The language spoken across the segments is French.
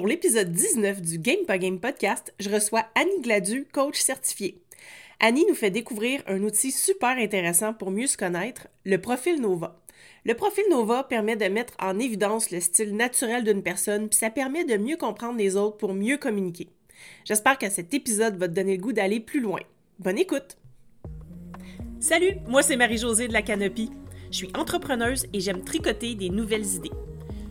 Pour l'épisode 19 du Game Pas Game podcast, je reçois Annie Gladu, coach certifiée. Annie nous fait découvrir un outil super intéressant pour mieux se connaître, le profil Nova. Le profil Nova permet de mettre en évidence le style naturel d'une personne, puis ça permet de mieux comprendre les autres pour mieux communiquer. J'espère que cet épisode va te donner le goût d'aller plus loin. Bonne écoute! Salut, moi c'est Marie-Josée de la Canopie. Je suis entrepreneuse et j'aime tricoter des nouvelles idées.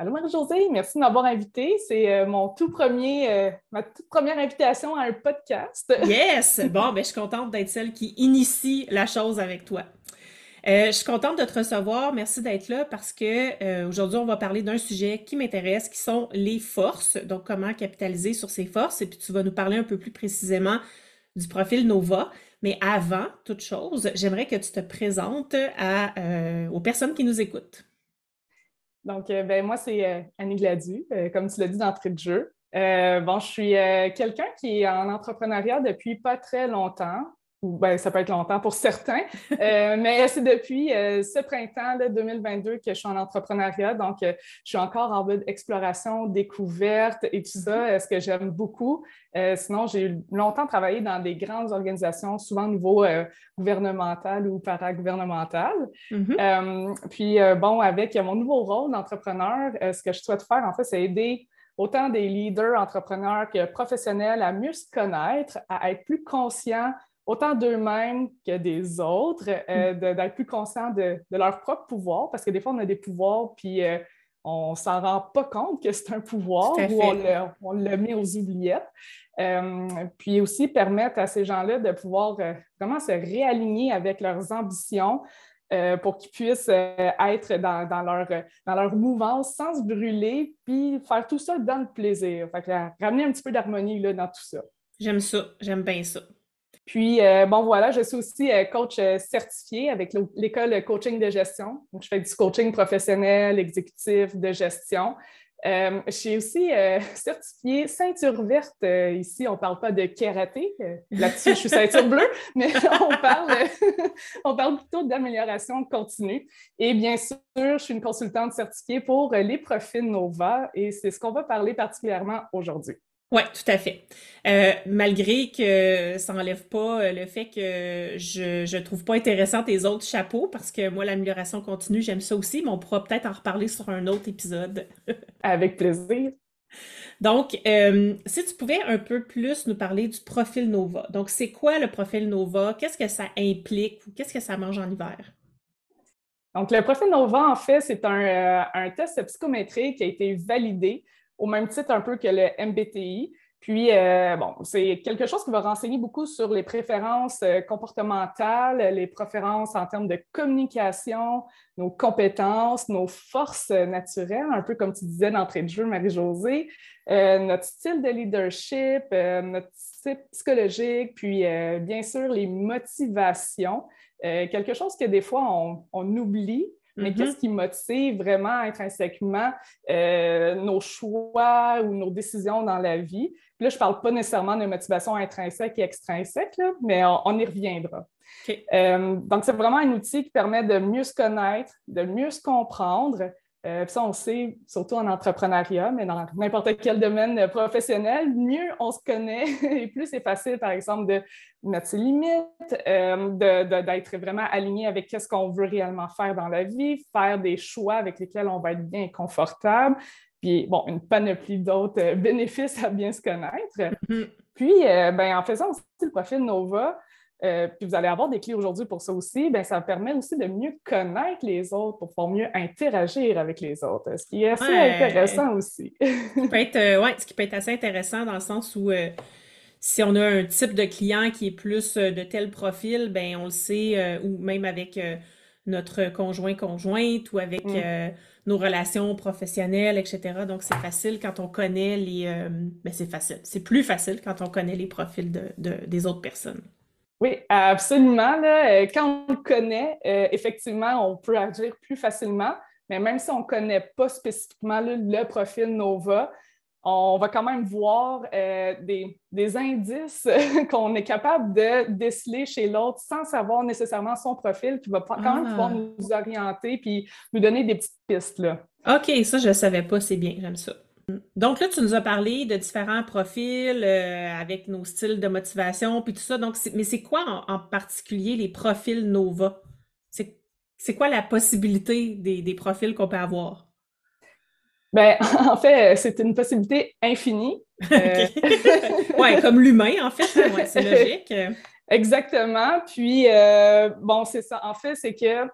Allô Marie-Josée, merci de m'avoir invitée. C'est euh, mon tout premier, euh, ma toute première invitation à un podcast. yes! Bon, ben, je suis contente d'être celle qui initie la chose avec toi. Euh, je suis contente de te recevoir. Merci d'être là parce que aujourd'hui, on va parler d'un sujet qui m'intéresse, qui sont les forces. Donc, comment capitaliser sur ces forces? Et puis, tu vas nous parler un peu plus précisément du profil Nova. Mais avant toute chose, j'aimerais que tu te présentes aux personnes qui nous écoutent. Donc, euh, ben, moi, c'est euh, Annie Gladu, euh, comme tu l'as dit d'entrée de jeu. bon, je suis quelqu'un qui est en entrepreneuriat depuis pas très longtemps. Ben, ça peut être longtemps pour certains, mais c'est depuis ce printemps de 2022 que je suis en entrepreneuriat. Donc, je suis encore en mode exploration, découverte et tout ça, ce que j'aime beaucoup. sinon, j'ai longtemps travaillé dans des grandes organisations, souvent au niveau gouvernemental ou paragouvernemental. Mm-hmm. puis, bon, avec mon nouveau rôle d'entrepreneur, ce que je souhaite faire, en fait, c'est aider autant des leaders entrepreneurs que professionnels à mieux se connaître, à être plus conscients autant d'eux-mêmes que des autres, euh, mm. d'être plus conscients de, leur propre pouvoir, parce que des fois, on a des pouvoirs, puis euh, on ne s'en rend pas compte que c'est un pouvoir ou on le, met aux oubliettes. Euh, puis aussi permettre à ces gens-là de pouvoir vraiment se réaligner avec leurs ambitions pour qu'ils puissent être dans, leur, dans leur mouvance sans se brûler, puis faire tout ça dans le plaisir. Fait que, ramener un petit peu d'harmonie dans tout ça. J'aime ça, j'aime bien ça. Puis, euh, bon, voilà, je suis aussi euh, coach euh, certifié avec l'école coaching de gestion. Donc, je fais du coaching professionnel, exécutif, de gestion. je suis aussi certifiée ceinture verte. ici, on ne parle pas de karaté. Là-dessus, je suis ceinture bleue, mais on parle, on parle plutôt d'amélioration continue. Et bien sûr, je suis une consultante certifiée pour les profils NOVA et c'est ce qu'on va parler particulièrement aujourd'hui. Oui, tout à fait. Euh, malgré que ça n'enlève pas euh, le fait que je ne trouve pas intéressant tes autres chapeaux, parce que moi, l'amélioration continue, j'aime ça aussi, mais on pourra peut-être en reparler sur un autre épisode. Avec plaisir. Donc, euh, si tu pouvais un peu plus nous parler du profil Nova. Donc, c'est quoi le profil Nova? Qu'est-ce que ça implique ou qu'est-ce que ça mange en hiver? Donc, le profil Nova, en fait, c'est un, un test psychométrique qui a été validé au même titre un peu que le MBTI. Puis, euh, bon, c'est quelque chose qui va renseigner beaucoup sur les préférences euh, comportementales, les préférences en termes de communication, nos compétences, nos forces naturelles, un peu comme tu disais d'entrée de jeu, Marie-Josée, euh, notre style de leadership, notre type psychologique, puis bien sûr les motivations. quelque chose que des fois on oublie, mais qu'est-ce mm-hmm. qui motive vraiment intrinsèquement euh, nos choix ou nos décisions dans la vie? là, je ne parle pas nécessairement de motivation intrinsèque et extrinsèque, mais on, y reviendra. Euh, donc, c'est vraiment un outil qui permet de mieux se connaître, de mieux se comprendre, euh, ça, on sait, surtout en entrepreneuriat, mais dans n'importe quel domaine professionnel, mieux on se connaît et plus c'est facile, par exemple, de mettre ses limites, euh, d'être vraiment aligné avec ce qu'on veut réellement faire dans la vie, faire des choix avec lesquels on va être bien confortable, puis, bon, une panoplie d'autres bénéfices à bien se connaître. Mm-hmm. Puis, euh, ben, en faisant aussi le profil Nova, euh, puis vous allez avoir des clés aujourd'hui pour ça aussi, bien, ça permet aussi de mieux connaître les autres pour pouvoir mieux interagir avec les autres, ce qui est assez intéressant aussi. peut euh, ouais, ce qui peut être assez intéressant dans le sens où euh, si on a un type de client qui est plus de tel profil, ben on le sait, ou même avec notre conjoint-conjointe ou avec mm. nos relations professionnelles, etc. Donc, c'est facile quand on connaît les... ben, c'est facile. C'est plus facile quand on connaît les profils de, des autres personnes. Oui, absolument. Quand on le connaît, effectivement, on peut agir plus facilement. Mais même si on ne connaît pas spécifiquement le profil NOVA, on va quand même voir euh, des, indices qu'on est capable de déceler chez l'autre sans savoir nécessairement son profil, qui va quand même ah. pouvoir nous orienter puis nous donner des petites pistes. Là. OK, ça, je ne savais pas, c'est bien, j'aime ça. Donc là, tu nous as parlé de différents profils euh, avec nos styles de motivation puis tout ça. Donc, mais c'est quoi en, particulier les profils Nova? C'est quoi la possibilité des profils qu'on peut avoir? Ben, en fait, c'est une possibilité infinie. Euh, oui, comme l'humain, en fait, hein, c'est logique. Exactement. Puis, euh, bon, c'est ça. En fait, c'est que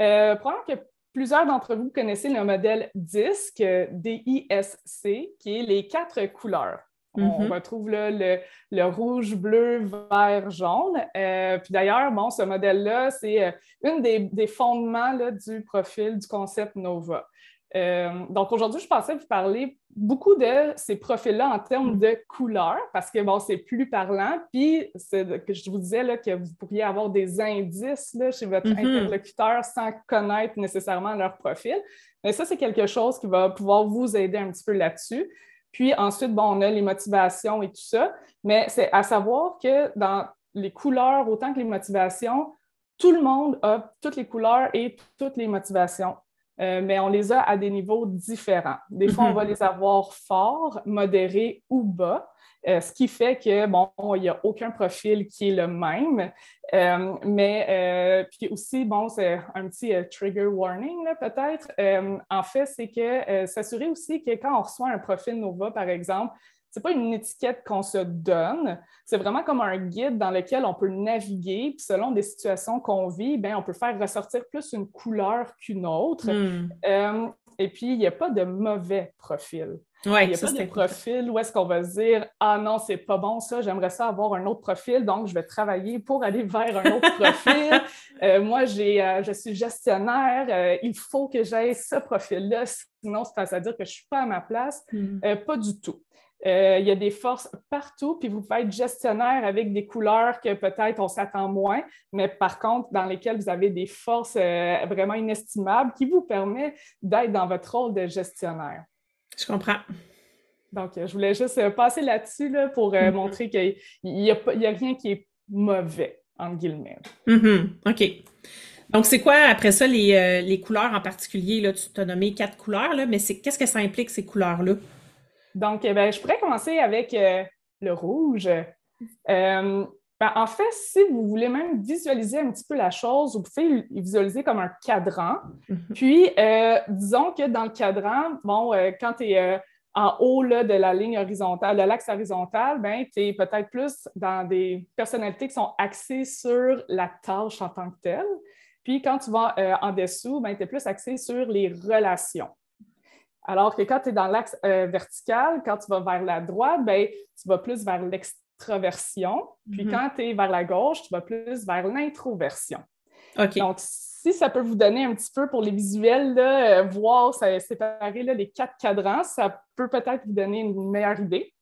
euh, probablement que plusieurs d'entre vous connaissez le modèle DISC, D-I-S-C, qui est les quatre couleurs. On mm-hmm. retrouve là, le, rouge, bleu, vert, jaune. puis d'ailleurs, bon, ce modèle-là, c'est une des, des fondements là, du profil du concept NOVA. Euh, donc aujourd'hui, je pensais vous parler beaucoup de ces profils-là en termes de couleurs, parce que bon, c'est plus parlant. Puis, que je vous disais là, que vous pourriez avoir des indices là, chez votre mm-hmm. interlocuteur sans connaître nécessairement leur profil. Mais ça, c'est quelque chose qui va pouvoir vous aider un petit peu là-dessus. Puis ensuite, bon, on a les motivations et tout ça. Mais c'est à savoir que dans les couleurs, autant que les motivations, tout le monde a toutes les couleurs et toutes les motivations. Euh, mais on les a à des niveaux différents. Des fois, on mhm. va les avoir forts, modérés ou bas, euh, ce qui fait que, bon, il n'y a aucun profil qui est le même. Euh, mais puis aussi, bon, c'est un petit trigger warning, peut-être. en fait, c'est que s'assurer aussi que quand on reçoit un profil Nova, par exemple, c'est pas une étiquette qu'on se donne, c'est vraiment comme un guide dans lequel on peut naviguer, puis selon des situations qu'on vit, ben, on peut faire ressortir plus une couleur qu'une autre. Hmm. Euh, et puis, il n'y a pas de mauvais profil. il n'y a pas de profil où est-ce qu'on va se dire Ah non, c'est pas bon ça, j'aimerais ça avoir un autre profil, donc je vais travailler pour aller vers un autre profil. Euh, moi, j'ai, euh, je suis gestionnaire, il faut que j'aie ce profil-là, sinon c'est à dire que je ne suis pas à ma place. Hmm. pas du tout. Euh, il y a des forces partout, puis vous pouvez être gestionnaire avec des couleurs que peut-être on s'attend moins, mais par contre, dans lesquelles vous avez des forces euh, vraiment inestimables qui vous permettent d'être dans votre rôle de gestionnaire. Je comprends. Donc, je voulais juste passer là-dessus pour euh, mm-hmm. montrer qu'il n'y a, a, rien qui est mauvais, entre guillemets. Mm-hmm. OK. Donc, c'est quoi, après ça, les, couleurs en particulier? Là, tu as nommé quatre couleurs, là, mais qu'est-ce que ça implique, ces couleurs-là? Donc, eh ben, je pourrais commencer avec euh, le rouge. Euh, ben, en fait, si vous voulez même visualiser un petit peu la chose, vous pouvez visualiser comme un cadran. Mhm. Puis, euh, disons que dans le cadran, bon, quand tu es en haut de la ligne horizontale, de l'axe horizontal, ben, tu es peut-être plus dans des personnalités qui sont axées sur la tâche en tant que telle. Puis, quand tu vas en dessous, ben, tu es plus axé sur les relations. Alors que quand tu es dans l'axe euh, vertical, quand tu vas vers la droite, ben, tu vas plus vers l'extraversion. Puis mhm. quand tu es vers la gauche, tu vas plus vers l'introversion. Donc, si ça peut vous donner un petit peu pour les visuels, là, euh, voir séparer là, les quatre cadrans, ça peut peut-être vous donner une meilleure idée.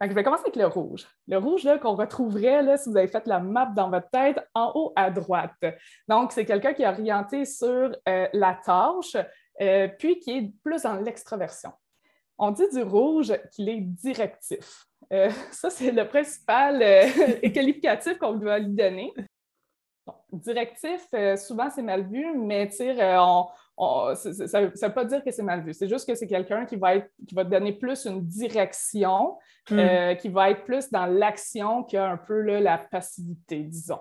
je vais commencer avec le rouge. Le rouge qu'on retrouverait là, si vous avez fait la map dans votre tête en haut à droite. Donc, c'est quelqu'un qui est orienté sur euh, la tâche, euh, puis qui est plus dans l'extraversion. On dit du rouge qu'il est directif. Euh, ça, c'est le principal euh, qualificatif qu'on doit lui donner. directif, souvent c'est mal vu, mais on, ça ne veut pas dire que c'est mal vu. C'est juste que c'est quelqu'un qui, va qui va donner plus une direction, hmm. qui va être plus dans l'action qu'un peu la passivité, disons.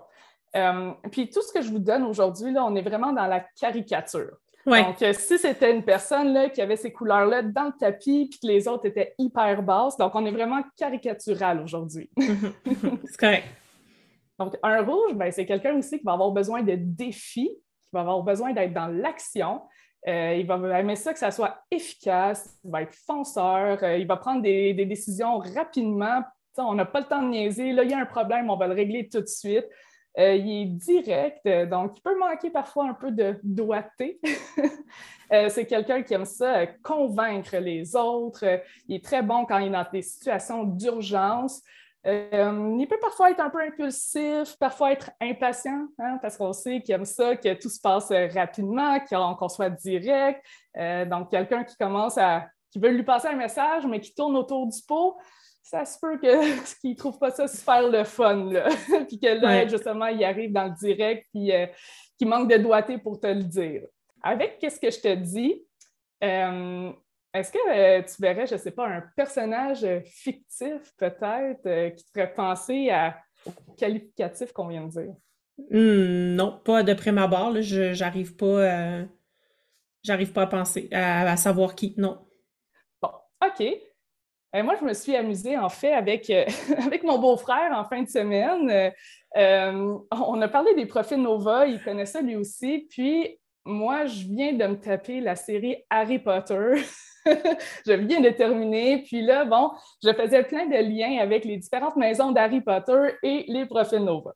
puis tout ce que je vous donne aujourd'hui, on est vraiment dans la caricature. Donc, euh, si c'était une personne là, qui avait ces couleurs-là dans le tapis, puis que les autres étaient hyper basses, donc on est vraiment caricatural aujourd'hui. c'est correct. Donc, un rouge, ben, c'est quelqu'un aussi qui va avoir besoin de défis, qui va avoir besoin d'être dans l'action. Euh, il va aimer ça que ça soit efficace, il va être fonceur, euh, il va prendre des, décisions rapidement. on n'a pas le temps de niaiser. Là, il y a un problème, on va le régler tout de suite. Euh, il est direct, donc il peut manquer parfois un peu de doigté. c'est quelqu'un qui aime ça, convaincre les autres. il est très bon quand il est dans des situations d'urgence. Euh, il peut parfois être un peu impulsif, parfois être impatient, hein, parce qu'on sait qu'il aime ça, que tout se passe rapidement, qu'on soit direct. Euh, donc, quelqu'un qui commence à. qui veut lui passer un message, mais qui tourne autour du pot, ça se peut qu'il ne trouve pas ça super le fun. puis que là, justement, il arrive dans le direct, puis euh, qu'il manque de doigté pour te le dire. Avec qu'est-ce que je te dis, est-ce que euh, tu verrais, je ne sais pas, un personnage fictif peut-être euh, qui te ferait penser à, au qualificatif qu'on vient de dire? Hmm, non, pas de prime abord. Je j'arrive pas, à... j'arrive pas à penser, à, savoir qui. Non. Bon, OK. Euh, moi, je me suis amusée, en fait, avec, avec mon beau-frère en fin de semaine. on a parlé des profils Nova, il connaît ça lui aussi. Puis, moi, je viens de me taper la série Harry Potter. je viens de terminer. Puis là, bon, je faisais plein de liens avec les différentes maisons d'Harry Potter et les profils Nova.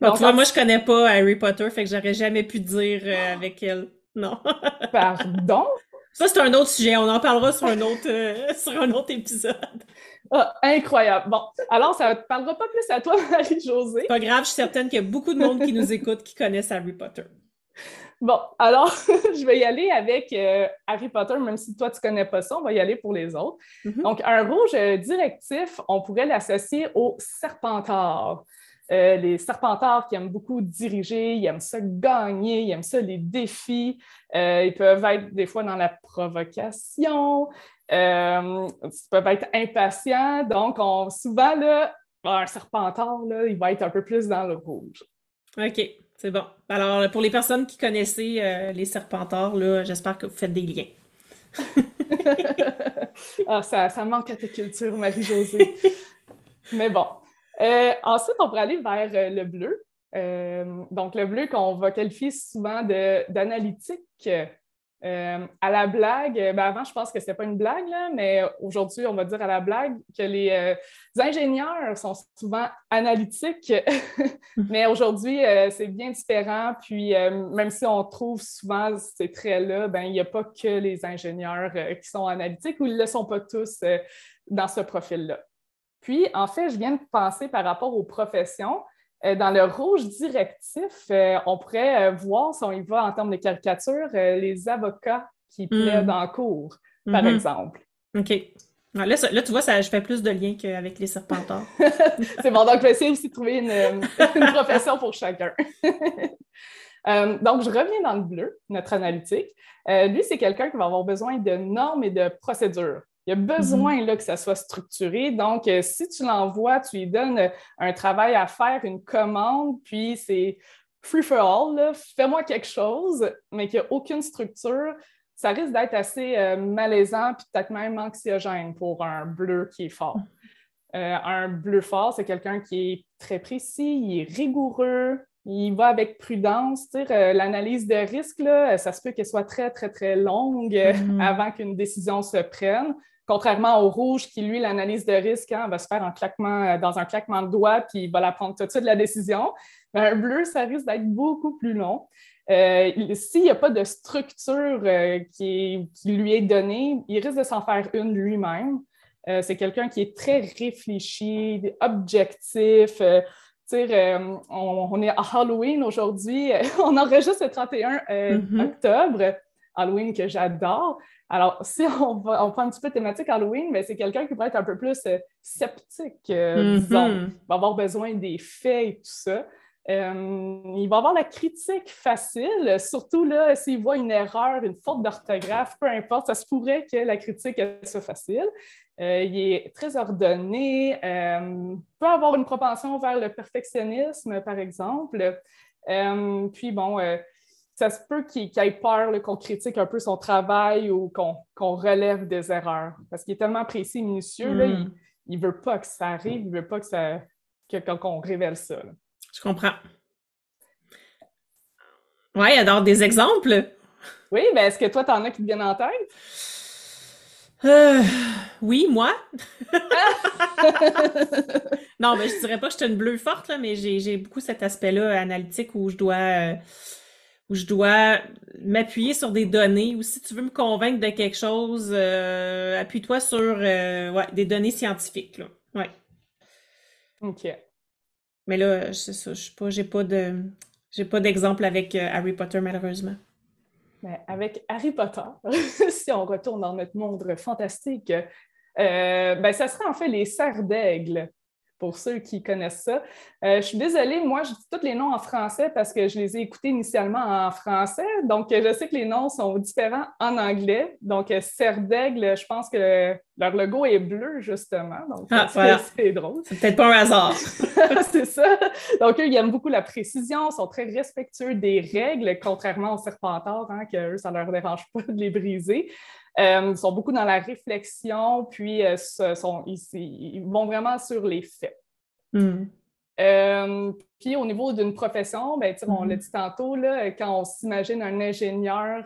Donc, moi, je connais pas Harry Potter, fait que j'aurais jamais pu dire euh, avec elle. Non. Pardon? Ça, c'est un autre sujet. On en parlera sur un autre, euh, sur un autre épisode. Ah, incroyable. Bon, alors, ça ne parlera pas plus à toi, Marie-Josée. Pas grave, je suis certaine qu'il y a beaucoup de monde qui nous écoute qui connaissent Harry Potter. Bon, alors, je vais y aller avec euh, Harry Potter, même si toi, tu ne connais pas ça, on va y aller pour les autres. Mm-hmm. Donc, un rouge directif, on pourrait l'associer aux serpentards. Euh, les serpentards qui aiment beaucoup diriger, ils aiment ça gagner, ils aiment ça les défis. ils peuvent être des fois dans la provocation, ils peuvent être impatients. Donc, on, souvent, là, un serpentard, là, il va être un peu plus dans le rouge. OK. C'est bon. Alors, pour les personnes qui connaissaient euh, les serpentards, j'espère que vous faites des liens. ah, ça, ça, manque à ta culture, Marie-Josée. Mais bon. Euh, ensuite, on pourrait aller vers euh, le bleu. donc, le bleu qu'on va qualifier souvent d'analytique. Euh, à la blague, euh, ben avant, je pense que ce n'était pas une blague, mais aujourd'hui, on va dire à la blague que les, euh, ingénieurs sont souvent analytiques, mais aujourd'hui, c'est bien différent. Puis, même si on trouve souvent ces traits-là, ben, il n'y a pas que les ingénieurs qui sont analytiques ou ils ne le sont pas tous dans ce profil-là. Puis, en fait, je viens de penser par rapport aux professions. Euh, dans le rouge directif, euh, on pourrait euh, voir, si on y va en termes de caricature, les avocats qui plaident hmm. en cours, par hmm. exemple. OK. Là, là, tu vois, ça, je fais plus de liens qu'avec les serpentards. c'est bon, donc je vais essayer aussi de trouver une, profession pour chacun. donc, je reviens dans le bleu, notre analytique. lui, c'est quelqu'un qui va avoir besoin de normes et de procédures. Il y a besoin mhm. là, que ça soit structuré. Donc, euh, si tu l'envoies, tu lui donnes euh, un travail à faire, une commande, puis c'est free for all, fais-moi quelque chose, mais qu'il n'y a aucune structure, ça risque d'être assez euh, malaisant, puis peut-être même anxiogène pour un bleu qui est fort. un bleu fort, c'est quelqu'un qui est très précis, il est rigoureux, il va avec prudence. L'analyse de risque, là, ça se peut qu'elle soit très, très, très longue mhm. avant qu'une décision se prenne. Contrairement au rouge, qui, lui, l'analyse de risque hein, va se faire en claquement, euh, dans un claquement de doigts, puis il va la prendre tout de suite la décision. un bleu, ça risque d'être beaucoup plus long. Euh, s'il n'y a pas de structure euh, qui, lui est donnée, il risque de s'en faire une lui-même. c'est quelqu'un qui est très réfléchi, objectif. On, est à Halloween aujourd'hui. on enregistre le 31 mm-hmm. octobre. Halloween que j'adore. Alors, si on, va, on prend un petit peu thématique Halloween, mais c'est quelqu'un qui pourrait être un peu plus euh, sceptique, euh, disons. Mm-hmm. Il va avoir besoin des faits et tout ça. Euh, il va avoir la critique facile, surtout là, s'il voit une erreur, une faute d'orthographe, peu importe, ça se pourrait que la critique soit facile. il est très ordonné, peut avoir une propension vers le perfectionnisme, par exemple. puis bon, ça se peut qu'il ait peur qu'on critique un peu son travail ou qu'on relève des erreurs. Parce qu'il est tellement précis et minutieux, mm. il ne veut pas que ça arrive, il ne veut pas que ça qu'on révèle ça. Je comprends. Oui, alors des exemples? Oui, mais est-ce que toi, tu en as qui te viennent en tête? Euh, oui, moi. non, mais je dirais pas que je suis une bleue forte, là, mais j'ai beaucoup cet aspect-là analytique où je dois euh, où je dois m'appuyer sur des données ou si tu veux me convaincre de quelque chose, euh, appuie-toi sur euh, ouais, des données scientifiques. Là. Ouais. OK. Mais là, je sais pas, j'ai pas de j'ai pas d'exemple avec Harry Potter, malheureusement. Mais avec Harry Potter, si on retourne dans notre monde fantastique, ben, ça serait en fait les serres d'aigle pour ceux qui connaissent ça. Euh, je suis désolée, moi, je dis tous les noms en français parce que je les ai écoutés initialement en français. Donc, je sais que les noms sont différents en anglais. Donc, euh, Serre d'Aigle, je pense que leur logo est bleu, justement. Donc, ah, c'est drôle. C'est peut-être pas un hasard. c'est ça. Donc, eux, ils aiment beaucoup la précision, sont très respectueux des règles, contrairement aux serpentards, hein, que eux, ça ne leur dérange pas de les briser. Euh, ils sont beaucoup dans la réflexion, puis euh, sont, ils, vont vraiment sur les faits. Hmm. Euh, puis au niveau d'une profession, ben, on l'a hmm. dit tantôt, là, quand on s'imagine un ingénieur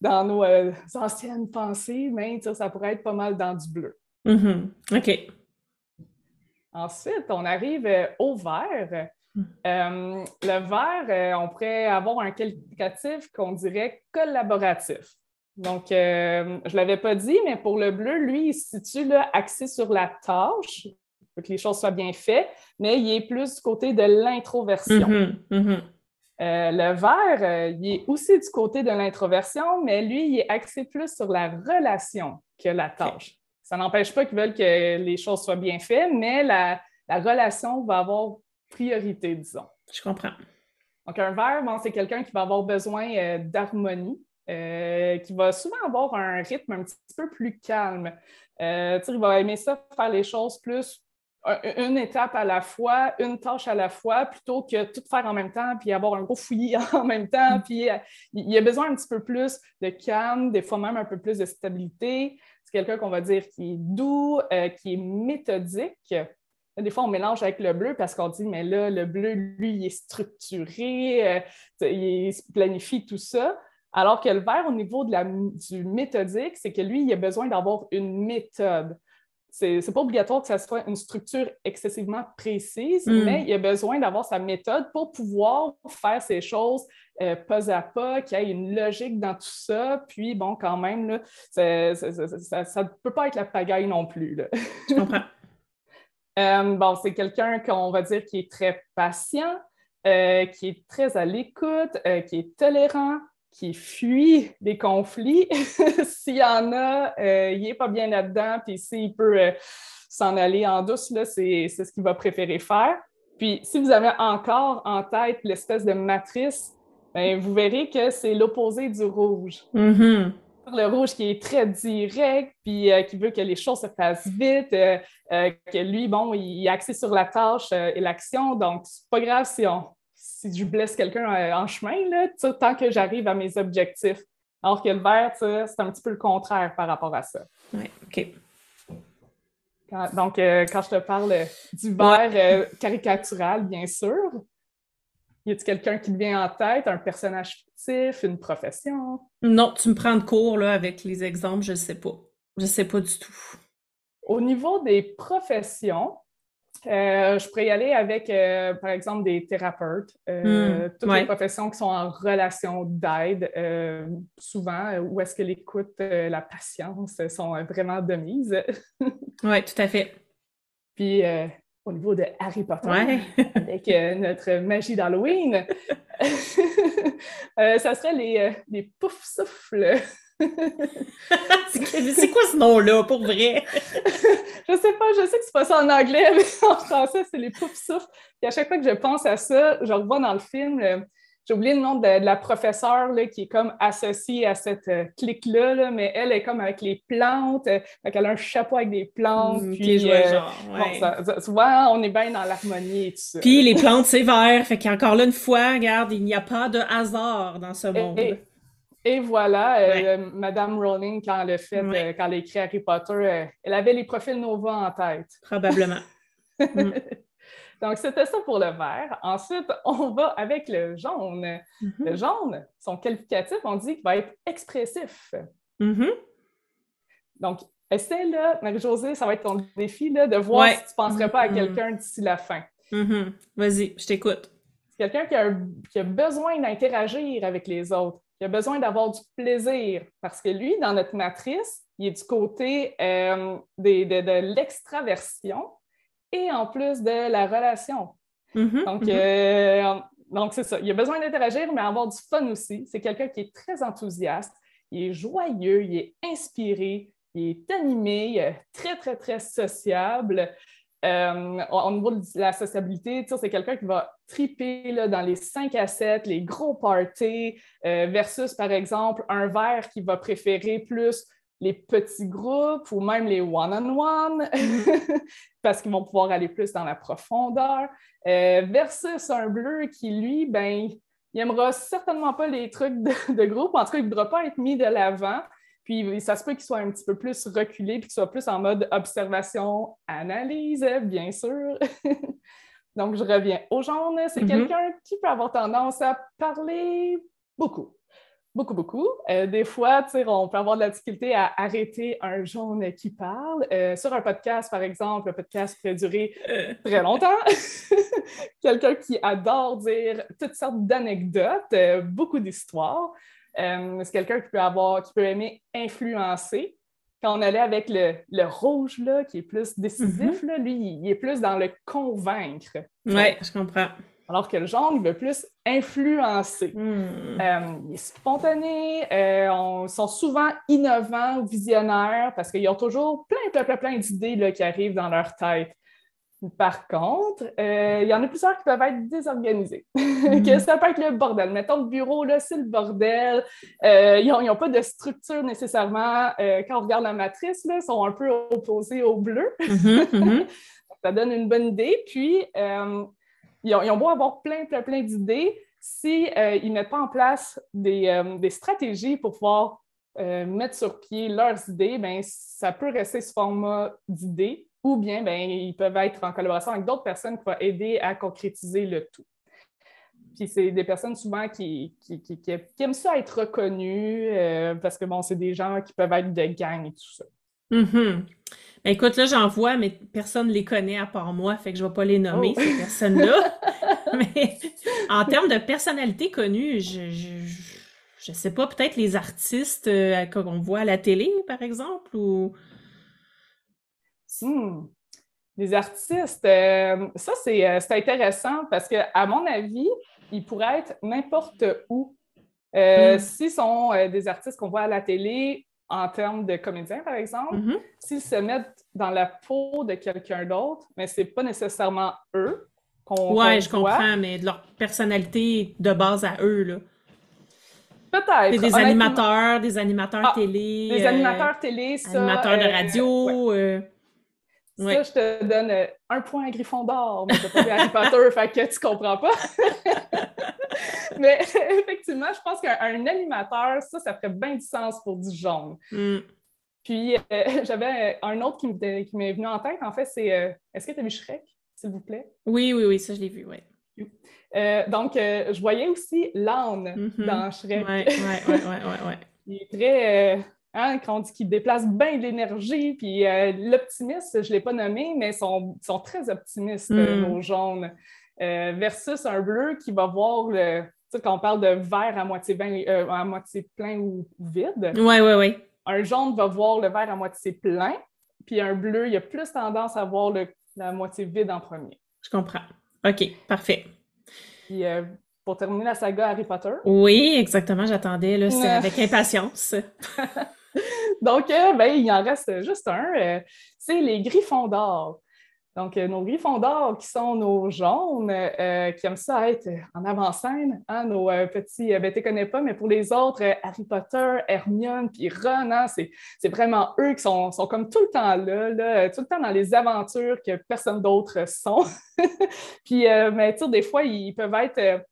dans nos anciennes pensées, ben, ça pourrait être pas mal dans du bleu. Hmm. OK. Ensuite, on arrive au vert. le vert, on pourrait avoir un qualificatif qu'on dirait collaboratif. Donc, euh, je ne l'avais pas dit, mais pour le bleu, lui, il se situe là, axé sur la tâche, que les choses soient bien faites, mais il est plus du côté de l'introversion. Mm-hmm, mm-hmm. Euh, le vert, euh, il est aussi du côté de l'introversion, mais lui, il est axé plus sur la relation que la tâche. Ça n'empêche pas qu'ils veulent que les choses soient bien faites, mais la, relation va avoir priorité, disons. Je comprends. Donc, un vert, c'est quelqu'un qui va avoir besoin d'harmonie, euh, qui va souvent avoir un rythme un petit peu plus calme. Il va aimer ça, faire les choses plus une étape à la fois, une tâche à la fois, plutôt que tout faire en même temps, puis avoir un gros fouillis en même temps. Mm. Puis euh, il a besoin un petit peu plus de calme, des fois même un peu plus de stabilité. C'est quelqu'un qu'on va dire qui est doux, qui est méthodique. Des fois, on mélange avec le bleu parce qu'on dit, mais là, le bleu, lui, il est structuré, il planifie tout ça. Alors que le vert, au niveau de la, du méthodique, c'est que lui, il a besoin d'avoir une méthode. C'est n'est pas obligatoire que ça soit une structure excessivement précise, hmm. mais il a besoin d'avoir sa méthode pour pouvoir faire ces choses euh, pas à pas, qu'il y ait une logique dans tout ça. Puis, bon, quand même, là, ça ne peut pas être la pagaille non plus. Là. Je comprends. Euh, bon, c'est quelqu'un qu'on va dire qui est très patient, euh, qui est très à l'écoute, qui est tolérant, qui fuit des conflits. S'il y en a, euh, il n'est pas bien là-dedans, puis s'il peut euh, s'en aller en douce, c'est ce qu'il va préférer faire. Puis si vous avez encore en tête l'espèce de matrice, ben, vous verrez que c'est l'opposé du rouge. Mm-hmm. Le rouge qui est très direct, puis euh, qui veut que les choses se fassent vite, que lui, bon, il est axé sur la tâche et l'action, donc c'est pas grave si on, si je blesse quelqu'un euh, en chemin, là, tant que j'arrive à mes objectifs. Alors que le vert, c'est un petit peu le contraire par rapport à ça. Oui, OK. donc, euh, quand je te parle du vert euh, caricatural, bien sûr, y a-t-il quelqu'un qui te vient en tête, un personnage fictif, une profession? Non, tu me prends de cours là, avec les exemples, je ne sais pas. Je ne sais pas du tout. Au niveau des professions, euh, je pourrais y aller avec, euh, par exemple, des thérapeutes, euh, hmm, toutes les professions qui sont en relation d'aide, souvent, où est-ce que l'écoute, la patience sont vraiment de mise? oui, tout à fait. Puis, au niveau de Harry Potter, avec notre magie d'Halloween, ça serait les, les pouf-souffles. C'est quoi ce nom-là, pour vrai? je sais pas, je sais que c'est pas ça en anglais, mais en français, c'est les pouf souffles. Et à chaque fois que je pense à ça, je revois dans le film, j'ai oublié le nom de, la professeure là, qui est comme associée à cette euh, clique-là, mais elle est comme avec les plantes, euh, elle a un chapeau avec des plantes. Mm, puis, euh, genre, souvent, on est bien dans l'harmonie et tout ça. Puis les plantes, c'est vert, fait qu'encore là, une fois, regarde, il n'y a pas de hasard dans ce monde. Et voilà, euh, Madame Rowling, quand elle a fait, euh, quand elle a écrit Harry Potter, euh, elle avait les profils Nova en tête. Probablement. Mm. Donc, c'était ça pour le vert. Ensuite, on va avec le jaune. Mm-hmm. Le jaune, son qualificatif, on dit qu'il va être expressif. Mm-hmm. Donc, essaie, là, Marie-Josée, ça va être ton défi, là, de voir si tu ne penserais pas à mm-hmm. quelqu'un d'ici la fin. Vas-y, je t'écoute. C'est quelqu'un qui a, besoin d'interagir avec les autres, qui a besoin d'avoir du plaisir, parce que lui, dans notre matrice, il est du côté euh, de, l'extraversion et en plus de la relation. Mm-hmm. Donc, euh, donc, c'est ça. Il a besoin d'interagir, mais avoir du fun aussi. C'est quelqu'un qui est très enthousiaste, il est joyeux, il est inspiré, il est animé, il est très, très, très sociable. Euh, au niveau de la sociabilité, c'est quelqu'un qui va triper dans les 5 à 7, les gros parties, euh, versus, par exemple, un verre qui va préférer plus les petits groupes ou même les one-on-one, parce qu'ils vont pouvoir aller plus dans la profondeur, euh, versus un bleu qui, lui, ben, il n'aimera certainement pas les trucs de, groupe, en tout cas, il ne voudra pas être mis de l'avant. Puis ça se peut qu'il soit un petit peu plus reculé, puis qu'il soit plus en mode observation, analyse, bien sûr. Donc, je reviens au jaune. C'est mm-hmm. quelqu'un qui peut avoir tendance à parler beaucoup beaucoup, beaucoup. Euh, des fois, on peut avoir de la difficulté à arrêter un jaune qui parle. Euh, sur un podcast, par exemple, le podcast peut durer euh. très longtemps. Quelqu'un qui adore dire toutes sortes d'anecdotes, beaucoup d'histoires. C'est quelqu'un qui peut avoir, qui peut aimer influencer. Quand on allait avec le, rouge, là, qui est plus décisif, mm-hmm. lui, il est plus dans le convaincre. Oui, je comprends. Alors que le jaune, il veut plus influencer. Hmm. Euh, il est spontané, euh, ils sont souvent innovants, visionnaires, parce qu'ils ont toujours plein, plein, plein, plein d'idées qui arrivent dans leur tête. Par contre, euh, il y en a plusieurs qui peuvent être désorganisés. Hmm. que ça peut être le bordel. Mettons, le bureau, là, c'est le bordel. ils n'ont pas de structure nécessairement. quand on regarde la matrice, là, ils sont un peu opposés au bleu. Mm-hmm, mm-hmm. ça donne une bonne idée. Puis, ils ont, beau avoir plein, plein, plein d'idées, s'ils euh, ne mettent pas en place des, euh, stratégies pour pouvoir euh, mettre sur pied leurs idées, ben, ça peut rester sous format d'idées ou bien ben, ils peuvent être en collaboration avec d'autres personnes qui vont aider à concrétiser le tout. Puis c'est des personnes souvent qui, qui, aiment ça être reconnues parce que bon, c'est des gens qui peuvent être de gang et tout ça. Mm-hmm. Ben, écoute, là, j'en vois, mais personne ne les connaît à part moi, fait que je ne vais pas les nommer, oh. ces personnes-là. mais en termes de personnalité connue, je, je, sais pas, peut-être les artistes euh, qu'on voit à la télé, par exemple, ou... Hmm. Les artistes, euh, ça, euh, c'est intéressant parce que, à mon avis, ils pourraient être n'importe où. Hmm. S'ils sont des artistes qu'on voit à la télé, en termes de comédiens, par exemple, mm-hmm. s'ils se mettent dans la peau de quelqu'un d'autre, mais c'est pas nécessairement eux qu'on Ouais, je comprends, mais de leur personnalité de base à eux, là. Peut-être. des animateurs, des animateurs ah, télé. Des animateurs télé, ça. Animateurs de euh, radio. Euh, ça, je te donne un point à Gryffondor, mais t'as pas Harry Potter, fait que tu comprends pas. Mais effectivement, je pense qu'un animateur, ça, ça ferait bien du sens pour du jaune. Mm. Puis, euh, j'avais un autre qui m'est venu en tête, en fait, c'est euh, Est-ce que tu as vu Shrek, s'il vous plaît? Oui, oui, oui, ça, je l'ai vu, oui. Euh, donc, je voyais aussi l'âne mm-hmm. dans Shrek. Oui, oui, oui, oui, ouais. Il est très. Hein, quand on dit qu'il déplace bien de l'énergie, puis l'optimiste, je ne l'ai pas nommé, mais ils sont, sont, très optimistes, mm. nos jaunes. versus un bleu qui va voir le, sais, quand on parle de verre à moitié, euh, à moitié plein ou vide, oui, oui, oui. un jaune va voir le verre à moitié plein, puis un bleu, il a plus tendance à voir le, la moitié vide en premier. Je comprends. OK, parfait. Puis, euh, pour terminer la saga Harry Potter. Oui, exactement, j'attendais, là, c'est avec impatience. Donc, euh, ben, il en reste juste un, c'est les Griffons d'or. Donc, euh, nos griffons d'or qui sont nos jaunes, euh, qui aiment ça être en avant-scène, hein, nos euh, petits, ben, tu connais pas, mais pour les autres, Harry Potter, Hermione, puis Ron, hein, c'est vraiment eux qui sont, sont, comme tout le temps là, tout le temps dans les aventures que personne d'autre sont. puis, mais tu des fois, ils peuvent être.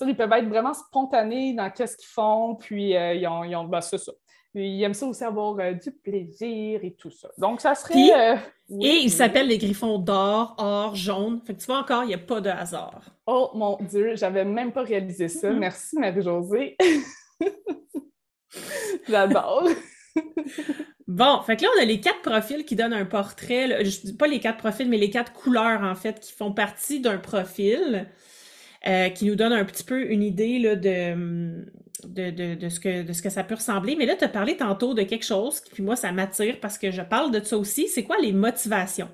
ils peuvent être vraiment spontanés dans qu'est-ce qu'ils font, puis ils ont, ils ben, ça. Ils aiment ça aussi avoir du plaisir et tout ça. Donc, ça serait et ils s'appellent les griffons d'or, or, jaune. Fait que tu vois encore, il n'y a pas de hasard. Oh mon Dieu, j'avais même pas réalisé ça. Mm-hmm. Merci Marie-Josée. J'adore. bon, fait que là, on a les quatre profils qui donnent un portrait. je dis pas les quatre profils, mais les quatre couleurs, en fait, qui font partie d'un profil. Euh, qui nous donnent un petit peu une idée là, de, de, de, ce que, de ce que ça peut ressembler. Mais là, tu as parlé tantôt de quelque chose, puis moi, ça m'attire parce que je parle de ça aussi. C'est quoi les motivations?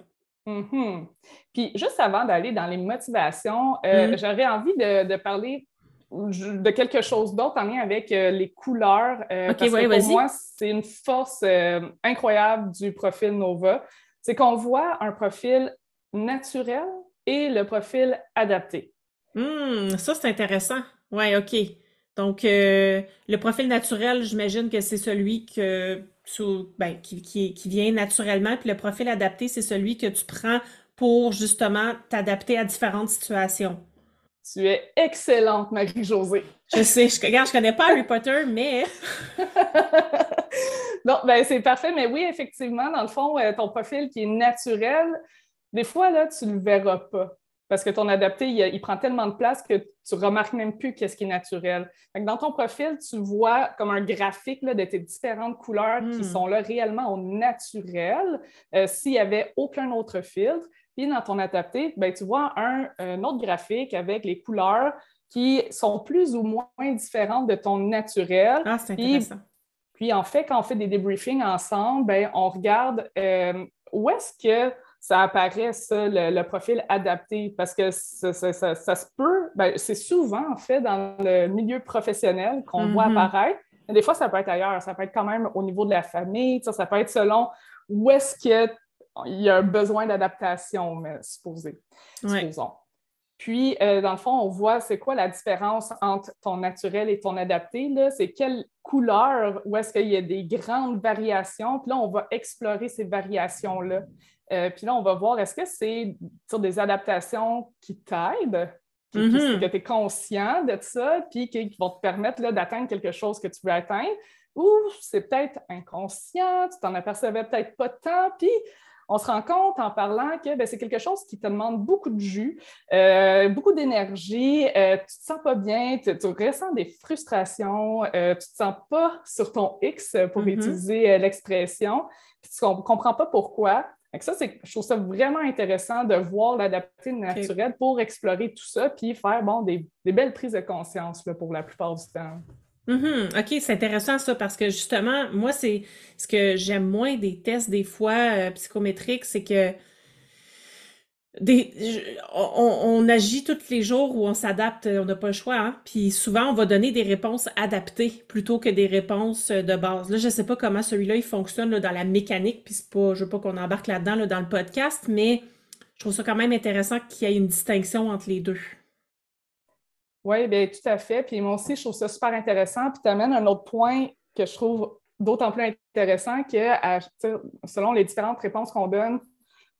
Mm-hmm. Puis juste avant d'aller dans les motivations, euh, mm. j'aurais envie de, parler de quelque chose d'autre en lien avec euh, les couleurs. parce que pour moi, c'est une force incroyable du profil Nova. C'est qu'on voit un profil naturel et le profil adapté. Hum, ça, c'est intéressant. Ouais, OK. Donc, euh, le profil naturel, j'imagine que c'est celui que ben, qui, qui, vient naturellement, puis le profil adapté, c'est celui que tu prends pour justement t'adapter à différentes situations. Tu es excellente, Marie-Josée. Je sais, je, regarde, je connais pas Harry Potter, mais. non, ben c'est parfait, mais oui, effectivement, dans le fond, euh, ton profil qui est naturel, des fois, là, tu le verras pas. Parce que ton adapté, il, prend tellement de place que tu remarques même plus qu'est-ce qui est naturel. dans ton profil, tu vois comme un graphique de tes différentes couleurs qui hmm. sont là réellement au naturel, euh, s'il n'y avait aucun autre filtre. Puis dans ton adapté, ben, tu vois un, autre graphique avec les couleurs qui sont plus ou moins différentes de ton naturel. Ah, c'est intéressant. Puis, en fait, quand on fait des débriefings ensemble, ben, on regarde euh, où est-ce que ça apparaît, ça, le, profil adapté, parce que ça, se peut, ben, c'est souvent, en fait, dans le milieu professionnel qu'on voit mm-hmm. apparaître. Mais des fois, ça peut être ailleurs. Ça peut être quand même au niveau de la famille. Ça, peut être selon où est-ce qu'il y a un besoin d'adaptation, mais supposé. Supposons. Puis, euh, dans le fond, on voit c'est quoi la différence entre ton naturel et ton adapté. C'est quelle couleur, où est-ce qu'il y a des grandes variations. Puis là, on va explorer ces variations-là. Euh, puis là, on va voir, est-ce que c'est des adaptations qui t'aident, mm-hmm. que tu es conscient de ça, puis qui, vont te permettre d'atteindre quelque chose que tu veux atteindre, ou c'est peut-être inconscient, tu t'en apercevais peut-être pas tant, puis on se rend compte en parlant que ben, c'est quelque chose qui te demande beaucoup de jus, euh, beaucoup d'énergie, euh, tu ne te sens pas bien, tu, ressens des frustrations, tu ne te sens pas sur ton X pour mm-hmm. utiliser l'expression, puis tu ne comprends pas pourquoi ça, je trouve ça vraiment intéressant de voir l'adapté naturel pour explorer tout ça, puis faire bon, des, belles prises de conscience là, pour la plupart du temps. Mm-hmm. OK, c'est intéressant ça parce que justement, moi, c'est ce que j'aime moins des tests des fois euh, psychométriques, c'est que on, agit tous les jours où on s'adapte, on n'a pas le choix. Hein. Puis souvent, on va donner des réponses adaptées plutôt que des réponses euh, de base. Là, je ne sais pas comment celui-là il fonctionne dans la mécanique, puis pas, je veux pas qu'on embarque là-dedans dans le podcast, mais je trouve ça quand même intéressant qu'il y ait une distinction entre les deux. Oui, bien tout à fait. Puis moi aussi, je trouve ça super intéressant. Puis tu amènes un autre point que je trouve d'autant plus intéressant que selon les différentes réponses qu'on donne,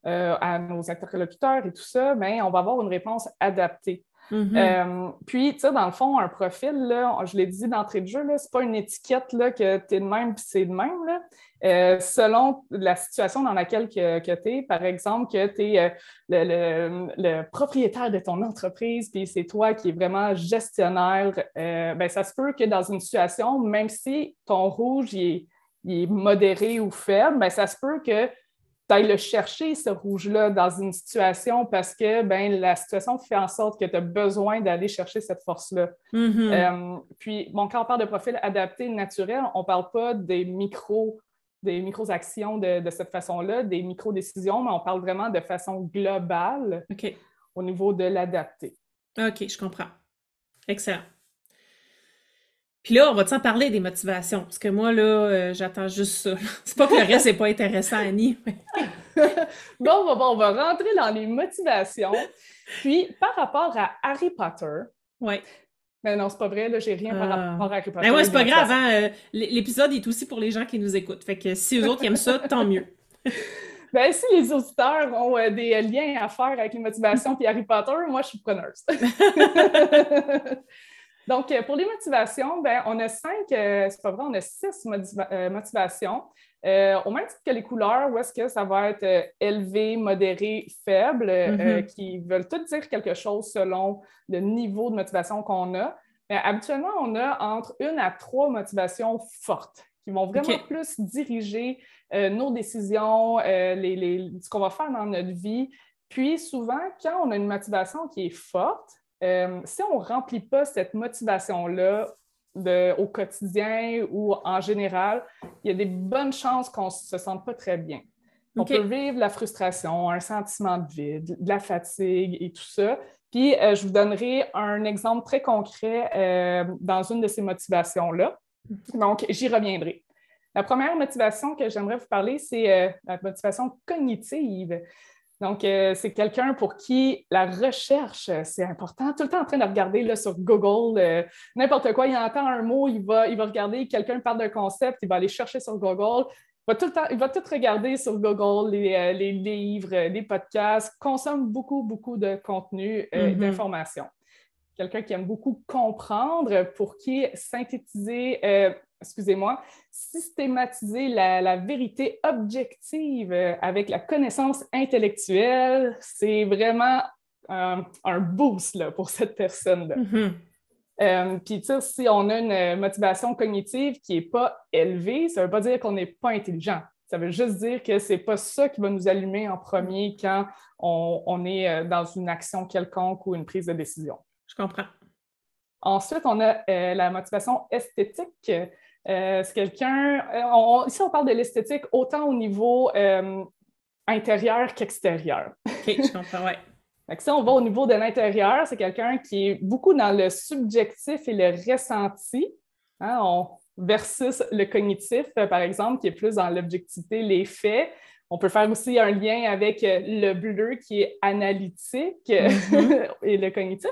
euh, à nos interlocuteurs et tout ça, mais on va avoir une réponse adaptée. Mm-hmm. Euh, puis, tu sais, dans le fond, un profil, là, je l'ai dit d'entrée de jeu, ce n'est pas une étiquette là, que tu es de même puis c'est de même. Là. Euh, selon la situation dans laquelle que, tu es, par exemple, que tu es le, propriétaire de ton entreprise, puis c'est toi qui es vraiment gestionnaire, ben, ça se peut que dans une situation, même si ton rouge est, est modéré ou faible, ben, ça se peut que tu ailles le chercher, ce rouge-là, dans une situation parce que ben, la situation fait en sorte que tu as besoin d'aller chercher cette force-là. Mm-hmm. Euh, puis, bon, quand on parle de profil adapté naturel, on ne parle pas des micros des micro-actions de, cette façon-là, des micro-décisions, mais on parle vraiment de façon globale au niveau de l'adapté. OK, je comprends. Excellent. Puis là, on va t'en parler des motivations? Parce que moi, là, euh, j'attends juste ça. C'est pas que le reste n'est pas intéressant, Annie. bon, on va, rentrer dans les motivations. Puis, par rapport à Harry Potter. Oui. Mais non, c'est pas vrai, là, j'ai rien par ah. rapport à Harry Potter. Mais ouais, c'est pas grave, hein? Euh, l'épisode est aussi pour les gens qui nous écoutent. Fait que si eux autres aiment ça, tant mieux. Ben, si les auditeurs ont euh, des liens à faire avec les motivations puis Harry Potter, moi, je suis preneuse. Donc, euh, pour les motivations, ben, on a cinq, euh, c'est pas vrai, on a six euh, motivations. au même titre que les couleurs, où est-ce que ça va être élevé, modéré, faible, mm-hmm. qui veulent toutes dire quelque chose selon le niveau de motivation qu'on a. habituellement, on a entre une à trois motivations fortes qui vont vraiment plus diriger nos décisions, les, ce qu'on va faire dans notre vie. Puis souvent, quand on a une motivation qui est forte, euh, si on ne remplit pas cette motivation-là au quotidien ou en général, il y a des bonnes chances qu'on ne se sente pas très bien. On peut vivre la frustration, un sentiment de vide, de la fatigue et tout ça. Puis, je vous donnerai un exemple très concret dans une de ces motivations-là. Mhm. Donc, j'y reviendrai. La première motivation que j'aimerais vous parler, c'est la motivation cognitive. Donc, euh, c'est quelqu'un pour qui la recherche, euh, c'est important. Tout le temps en train de regarder là, sur Google, euh, n'importe quoi, il entend un mot, il va, il va regarder, quelqu'un parle d'un concept, il va aller chercher sur Google. Il va tout, le temps, il va tout regarder sur Google, les, livres, les podcasts, consomme beaucoup, beaucoup de contenu et mm-hmm. d'informations. Quelqu'un qui aime beaucoup comprendre, pour qui synthétiser excusez-moi, systématiser la, vérité objective euh, avec la connaissance intellectuelle, c'est vraiment un boost là, pour cette personne-là. Mm-hmm. Euh, puis, si on a une motivation cognitive qui n'est pas élevée, ça ne veut pas dire qu'on n'est pas intelligent. Ça veut juste dire que ce n'est pas ça qui va nous allumer en premier quand on, on, est euh, dans une action quelconque ou une prise de décision. Je comprends. Ensuite, on a la motivation esthétique. Euh, c'est quelqu'un. Euh, ici, on parle de l'esthétique autant au niveau euh, intérieur qu'extérieur. OK, je comprends, oui. si on va au niveau de l'intérieur, c'est quelqu'un qui est beaucoup dans le subjectif et le ressenti, hein, versus le cognitif, par exemple, qui est plus dans l'objectivité, les faits. On peut faire aussi un lien avec le bleu qui est analytique mm-hmm. et le cognitif.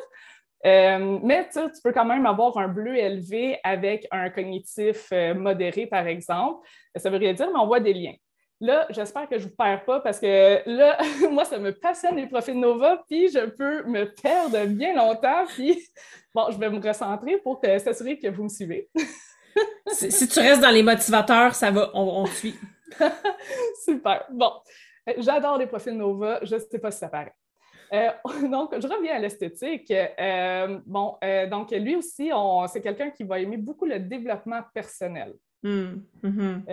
Euh, mais tu peux quand même avoir un bleu élevé avec un cognitif euh, modéré, par exemple. Ça veut rien dire, mais on voit des liens. Là, j'espère que je ne vous perds pas parce que là, moi, ça me passionne les profils Nova, puis je peux me perdre bien longtemps. Puis, bon, je vais me recentrer pour s'assurer que vous me suivez. si, tu restes dans les motivateurs, ça va, on, on suit. Super. Bon, j'adore les profils Nova. Je ne sais pas si ça paraît. Euh, donc, je reviens à l'esthétique. Euh, bon, euh, donc lui aussi, c'est quelqu'un qui va aimer beaucoup le développement personnel. Hmm, mm-hmm.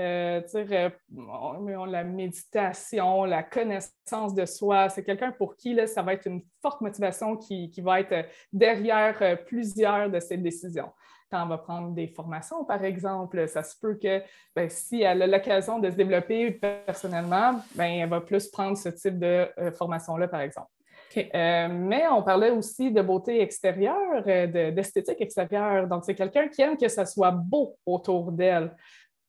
la méditation, la connaissance de soi, c'est quelqu'un pour qui là, ça va être une forte motivation qui, va être derrière plusieurs de ses décisions quand on va prendre des formations, par exemple, ça se peut que ben, si elle a l'occasion de se développer personnellement, ben, elle va plus prendre ce type de formation-là, par exemple. Euh, mais on parlait aussi de beauté extérieure, euh, d'esthétique extérieure. Donc, c'est quelqu'un qui aime que ça soit beau autour d'elle.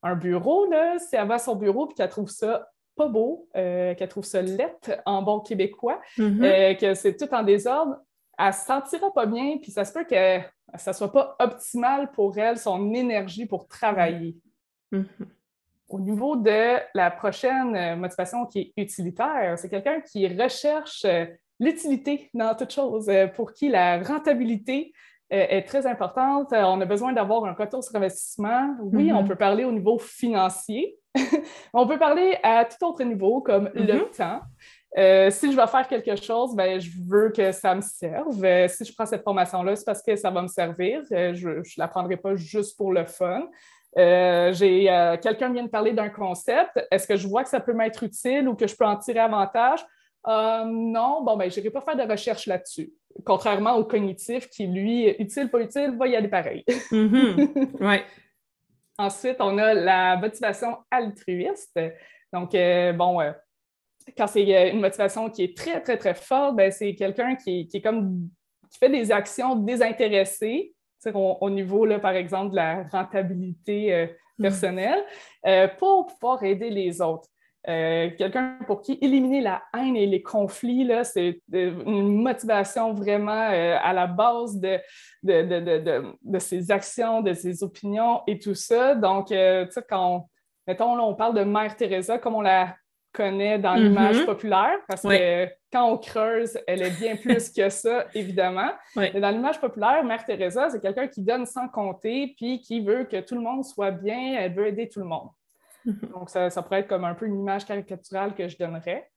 Un bureau, là, si elle va à son bureau et qu'elle trouve ça pas beau, euh, qu'elle trouve ça lettre en bon québécois, mm-hmm. que c'est tout en désordre, elle ne se sentira pas bien, puis ça se peut que ça ne soit pas optimal pour elle, son énergie pour travailler. Mm-hmm. Au niveau de la prochaine motivation qui est utilitaire, c'est quelqu'un qui recherche l'utilité dans toute chose, euh, pour qui la rentabilité euh, est très importante. Euh, on a besoin d'avoir un retour sur investissement. Oui, on mm-hmm. peut parler au niveau financier. on peut parler à tout autre niveau, comme le mm-hmm. temps. si je vais faire quelque chose, ben, je veux que ça me serve. si je prends cette formation-là, c'est parce que ça va me servir. je ne la prendrai pas juste pour le fun. j'ai quelqu'un vient de parler d'un concept. Est-ce que je vois que ça peut m'être utile ou que je peux en tirer avantage? Euh, non, bon, ben, je n'irai pas faire de recherche là-dessus. Contrairement au cognitif qui, lui, utile, pas utile, va y aller pareil. mm Ensuite, on a la motivation altruiste. Donc, euh, bon, euh, quand c'est une motivation qui est très, très, très forte, ben, c'est quelqu'un qui, qui, est comme qui fait des actions désintéressées, au, au, niveau, là, par exemple, de la rentabilité mm. personnelle, pour pouvoir aider les autres. Euh, quelqu'un pour qui éliminer la haine et les conflits, c'est une motivation vraiment euh, à la base de, de, ses actions, de ses opinions et tout ça. Donc, euh, tu sais, quand, mettons, on parle de Mère Teresa comme on la connaît dans mm-hmm. l'image populaire, parce que quand on creuse, elle est bien plus que ça, évidemment. Mais dans l'image populaire, Mère Teresa, c'est quelqu'un qui donne sans compter, puis qui veut que tout le monde soit bien, elle veut aider tout le monde. Donc, ça, pourrait être comme un peu une image caricaturale que je donnerais.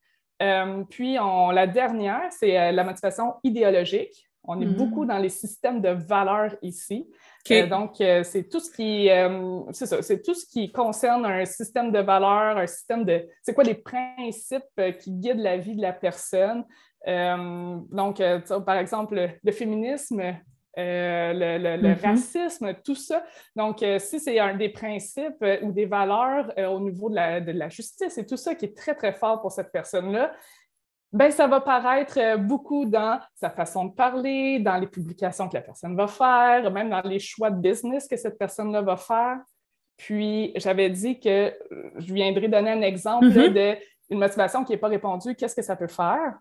Euh, puis, la dernière, c'est euh, la motivation idéologique. On est beaucoup dans les systèmes de valeurs ici. donc, c'est tout ce qui c'est ça, c'est tout ce qui concerne un système de valeurs, un système de c'est quoi les principes qui guident la vie de la personne. donc, par exemple, le féminisme, euh, le, mm-hmm. racisme, tout ça. Donc, euh, si c'est un des principes euh, ou des valeurs au niveau de la, justice et tout ça qui est très, très fort pour cette personne-là, ben, ça va paraître beaucoup dans sa façon de parler, dans les publications que la personne va faire, même dans les choix de business que cette personne-là va faire. Puis, j'avais dit que je viendrais donner un exemple mm-hmm. d'une motivation qui n'est pas répondue, qu'est-ce que ça peut faire?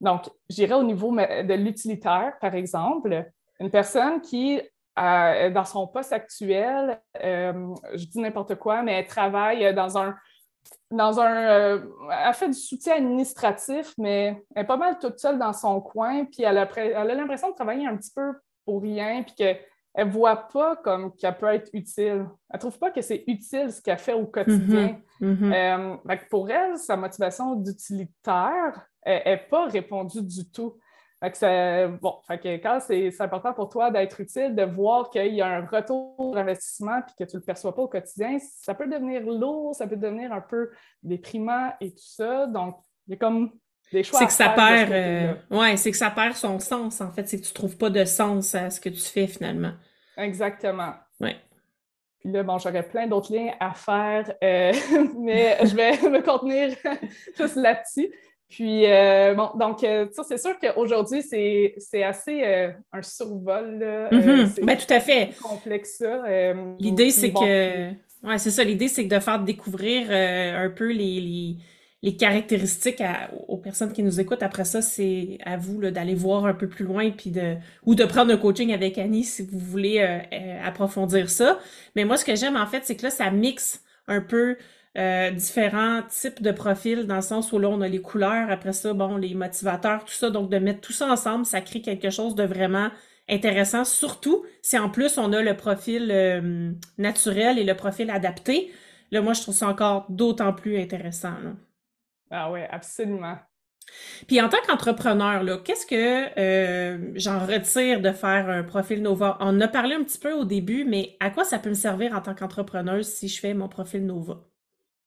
Donc, j'irai au niveau de l'utilitaire, par exemple une personne qui, euh, dans son poste actuel, euh, je dis n'importe quoi, mais elle travaille dans un. Dans un euh, elle fait du soutien administratif, mais elle est pas mal toute seule dans son coin, puis elle a, elle a l'impression de travailler un petit peu pour rien, puis qu'elle ne voit pas comme qu'elle peut être utile. Elle ne trouve pas que c'est utile ce qu'elle fait au quotidien. Mm-hmm. Mm-hmm. pour elle, sa motivation d'utilitaire n'est pas répondue du tout. Fait bon, quand c'est important pour toi d'être utile, de voir qu'il y a un retour d'investissement puis que tu ne le perçois pas au quotidien, ça peut devenir lourd, ça peut devenir un peu déprimant et tout ça. Donc, il y a comme des choix. C'est que ça perd. Euh, ouais, c'est que ça perd son sens, en fait. C'est que tu ne trouves pas de sens à ce que tu fais finalement. Exactement. Ouais. Puis là, bon, j'aurais plein d'autres liens à faire, euh, mais je vais me contenir juste là-dessus. Puis, euh, bon, donc, euh, c'est sûr qu'aujourd'hui, c'est assez euh, un survol. Mm-hmm. Ben, tout à fait. complexe, ça. L'idée, c'est que. Ouais, c'est ça. L'idée, c'est de faire découvrir un peu les, les, caractéristiques aux personnes qui nous écoutent. Après ça, c'est à vous d'aller voir un peu plus loin puis de, ou de prendre un coaching avec Annie si vous voulez approfondir ça. Mais moi, ce que j'aime, en fait, c'est que là, ça mixe un peu euh, différents types de profils dans le sens où là, on a les couleurs, après ça, bon, les motivateurs, tout ça. Donc, de mettre tout ça ensemble, ça crée quelque chose de vraiment intéressant, surtout si en plus on a le profil euh, naturel et le profil adapté. Là, moi, je trouve ça encore d'autant plus intéressant. Ah oui, absolument. Puis en tant qu'entrepreneur, qu'est-ce que euh, j'en retire de faire un profil Nova? On en a parlé un petit peu au début, mais à quoi ça peut me servir en tant qu'entrepreneuse si je fais mon profil Nova?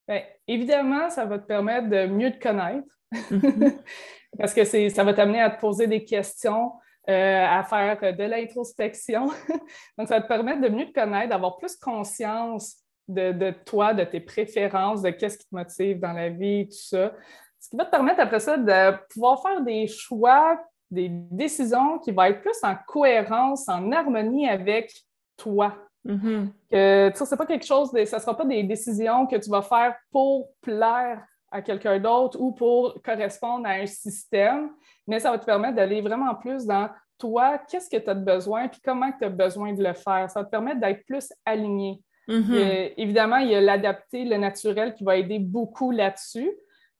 Bien, évidemment, ça va te permettre de mieux te connaître mm-hmm. parce que ça va t'amener à te poser des questions, euh, à faire de l'introspection. Donc, ça va te permettre de mieux te connaître, d'avoir plus conscience de, toi, de tes préférences, de qu'est-ce qui te motive dans la vie, tout ça. Ce qui va te permettre après ça de pouvoir faire des choix, des décisions qui vont être plus en cohérence, en harmonie avec toi, Mm-hmm. Que ce n'est pas quelque chose, de, ça ne sera pas des décisions que tu vas faire pour plaire à quelqu'un d'autre ou pour correspondre à un système, mais ça va te permettre d'aller vraiment plus dans toi, qu'est-ce que tu as besoin, puis comment tu as besoin de le faire. Ça va te permettre d'être plus aligné. Mm-hmm. évidemment, il y a l'adapté, le naturel qui va aider beaucoup là-dessus.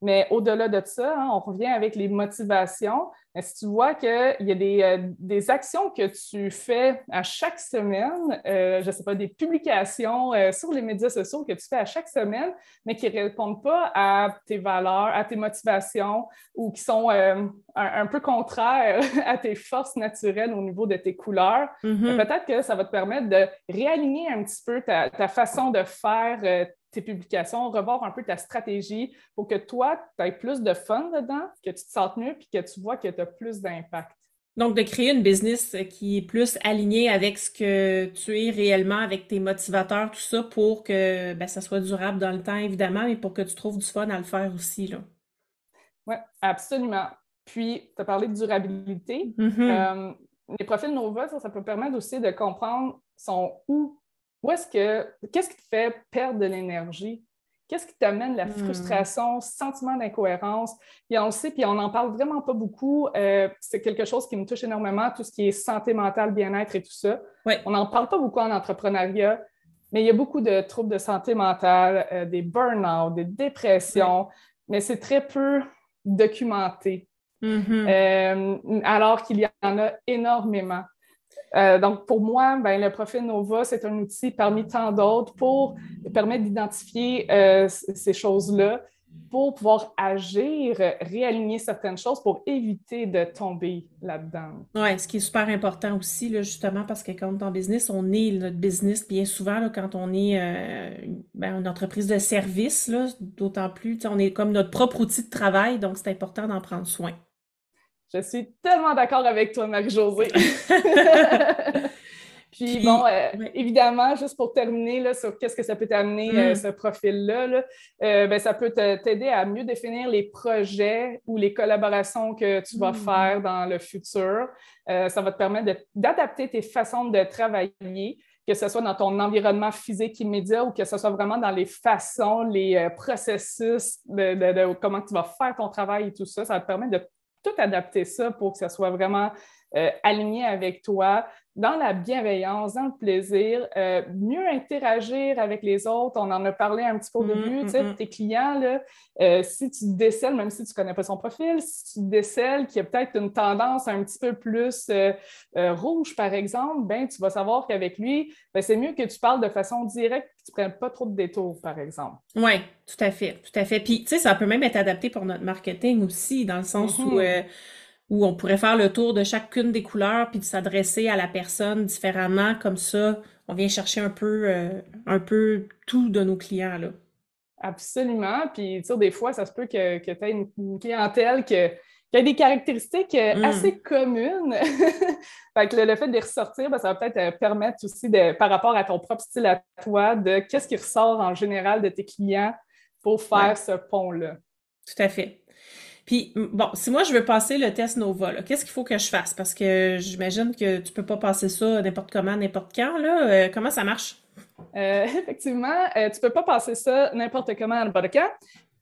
Mais au-delà de ça, hein, on revient avec les motivations. Si tu vois qu'il y a des, euh, des, actions que tu fais à chaque semaine, euh, je ne sais pas, des publications euh, sur les médias sociaux que tu fais à chaque semaine, mais qui ne répondent pas à tes valeurs, à tes motivations ou qui sont un, peu contraires à tes forces naturelles au niveau de tes couleurs, mm-hmm. peut-être que ça va te permettre de réaligner un petit peu ta, ta façon de faire tes publications, revoir un peu ta stratégie pour que toi, tu aies plus de fun dedans, que tu te sentes mieux, puis que tu vois que tu as plus d'impact. Donc, de créer une business qui est plus alignée avec ce que tu es réellement, avec tes motivateurs, tout ça, pour que ben, ça soit durable dans le temps, évidemment, mais pour que tu trouves du fun à le faire aussi. Oui, absolument. Puis, tu as parlé de durabilité. Mm-hmm. Euh, les profils Nova, ça, ça, peut permettre aussi de comprendre son où est-ce que, qu'est-ce qui te fait perdre de l'énergie? Qu'est-ce qui t'amène la hmm. frustration, sentiment d'incohérence? Puis on le sait, puis on n'en parle vraiment pas beaucoup. Euh, c'est quelque chose qui me touche énormément, tout ce qui est santé mentale, bien-être et tout ça. On n'en parle pas beaucoup en entrepreneuriat, mais il y a beaucoup de troubles de santé mentale, euh, des burn-out, des dépressions, mais c'est très peu documenté. Mm-hmm. Euh, alors qu'il y en a énormément. Euh, donc, pour moi, ben, le profil Nova, c'est un outil parmi tant d'autres pour permettre d'identifier euh, ces choses-là. pour pouvoir agir, réaligner certaines choses pour éviter de tomber là-dedans. Oui, ce qui est super important aussi, justement, parce que quand on est en business, on est notre business bien souvent quand on est euh, ben, une entreprise de service, d'autant plus, on est comme notre propre outil de travail, donc c'est important d'en prendre soin. Je suis tellement d'accord avec toi, Marie-Josée. Puis, bon, euh, évidemment, juste pour terminer là, sur qu'est-ce que ça peut t'amener, euh, mm. ce profil-là, euh, ben, ça peut t'aider à mieux définir les projets ou les collaborations que tu vas mm. faire dans le futur. ça va te permettre d'adapter tes façons de travailler, que ce soit dans ton environnement physique immédiat ou que ce soit vraiment dans les façons, les processus de, comment tu vas faire ton travail et tout ça. Ça va te permettre de tout adapter ça pour que ça soit vraiment aligné avec toi, dans la bienveillance, dans le plaisir, euh, mieux interagir avec les autres. On en a parlé un petit peu au mm, début, tu sais, mm, mm. tes clients, là, euh, si tu décèles, même si tu ne connais pas son profil, si tu décèles qu'il y a peut-être une tendance un petit peu plus euh, rouge, par exemple, ben, tu vas savoir qu'avec lui, ben, c'est mieux que tu parles de façon directe que tu ne prennes pas trop de détours, par exemple. Oui, tout à fait, tout à fait. Puis, tu sais, ça peut même être adapté pour notre marketing aussi, dans le sens où mm-hmm où on pourrait faire le tour de chacune des couleurs puis de s'adresser à la personne différemment. Comme ça, on vient chercher un peu, euh, un peu tout de nos clients. Là. Absolument. Puis, tu sais, des fois, ça se peut que, que tu aies une, clientèle qui a des caractéristiques euh, mm. assez communes. fait que le, fait de les ressortir, ben, ça va peut-être euh, permettre aussi, de, par rapport à ton propre style à toi, de qu'est-ce qui ressort en général de tes clients pour faire ce pont-là. Tout à fait. Puis, bon, si moi je veux passer le test Nova, qu'est-ce qu'il faut que je fasse? Parce que j'imagine que tu peux pas passer ça n'importe comment, n'importe quand. Là. Euh, comment ça marche? Euh, effectivement, euh, tu peux pas passer ça n'importe comment, n'importe quand.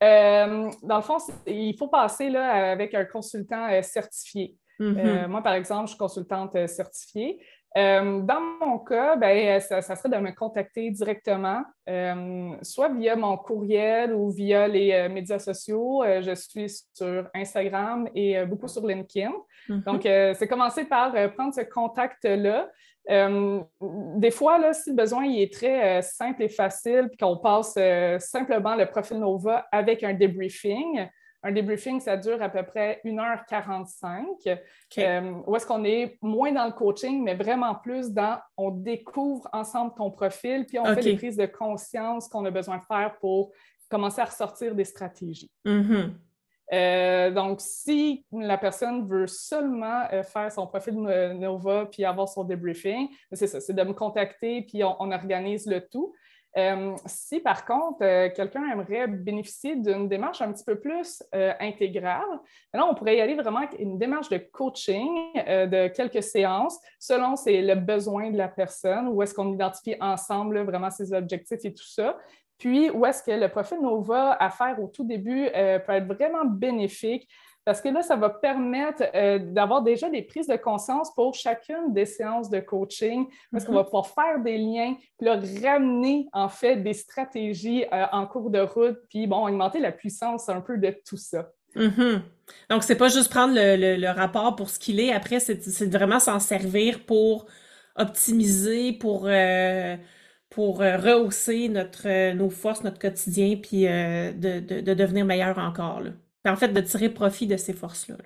dans le fond, il faut passer là, avec un consultant certifié. Mm-hmm. moi, par exemple, je suis consultante certifiée. Euh, dans mon cas, ben, ça, serait de me contacter directement, euh, soit via mon courriel ou via les euh, médias sociaux. je suis sur Instagram et beaucoup sur LinkedIn. Mm-hmm. Donc, c'est commencer par prendre ce contact-là. des fois, là, si le besoin il est très simple et facile, puis qu'on passe simplement le profil Nova avec un debriefing, un debriefing, ça dure à peu près 1h45. Euh, où est-ce qu'on est moins dans le coaching, mais vraiment plus dans on découvre ensemble ton profil, puis on fait des prises de conscience qu'on a besoin de faire pour commencer à ressortir des stratégies. Mm-hmm. Euh, donc, si la personne veut seulement euh, faire son profil Nova puis avoir son debriefing, c'est ça, c'est de me contacter puis on organise le tout. Euh, si par contre, euh, quelqu'un aimerait bénéficier d'une démarche un petit peu plus euh, intégrale, là, on pourrait y aller vraiment avec une démarche de coaching de quelques séances selon le besoin de la personne, où est-ce qu'on identifie ensemble vraiment ses objectifs et tout ça. Puis, où est-ce que le profil Nova à faire au tout début peut être vraiment bénéfique parce que là, ça va permettre euh, d'avoir déjà des prises de conscience pour chacune des séances de coaching, parce qu'on va mhm. pouvoir faire des liens, puis là, ramener en fait des stratégies euh, en cours de route, puis bon, augmenter la puissance un peu de tout ça. Mhm. Donc, c'est pas juste prendre le, rapport pour ce qu'il est, après, c'est vraiment s'en servir pour optimiser, pour, euh, pour rehausser notre, nos forces, notre quotidien, puis de, de, devenir meilleur encore. Là en fait, de tirer profit de ces forces-là.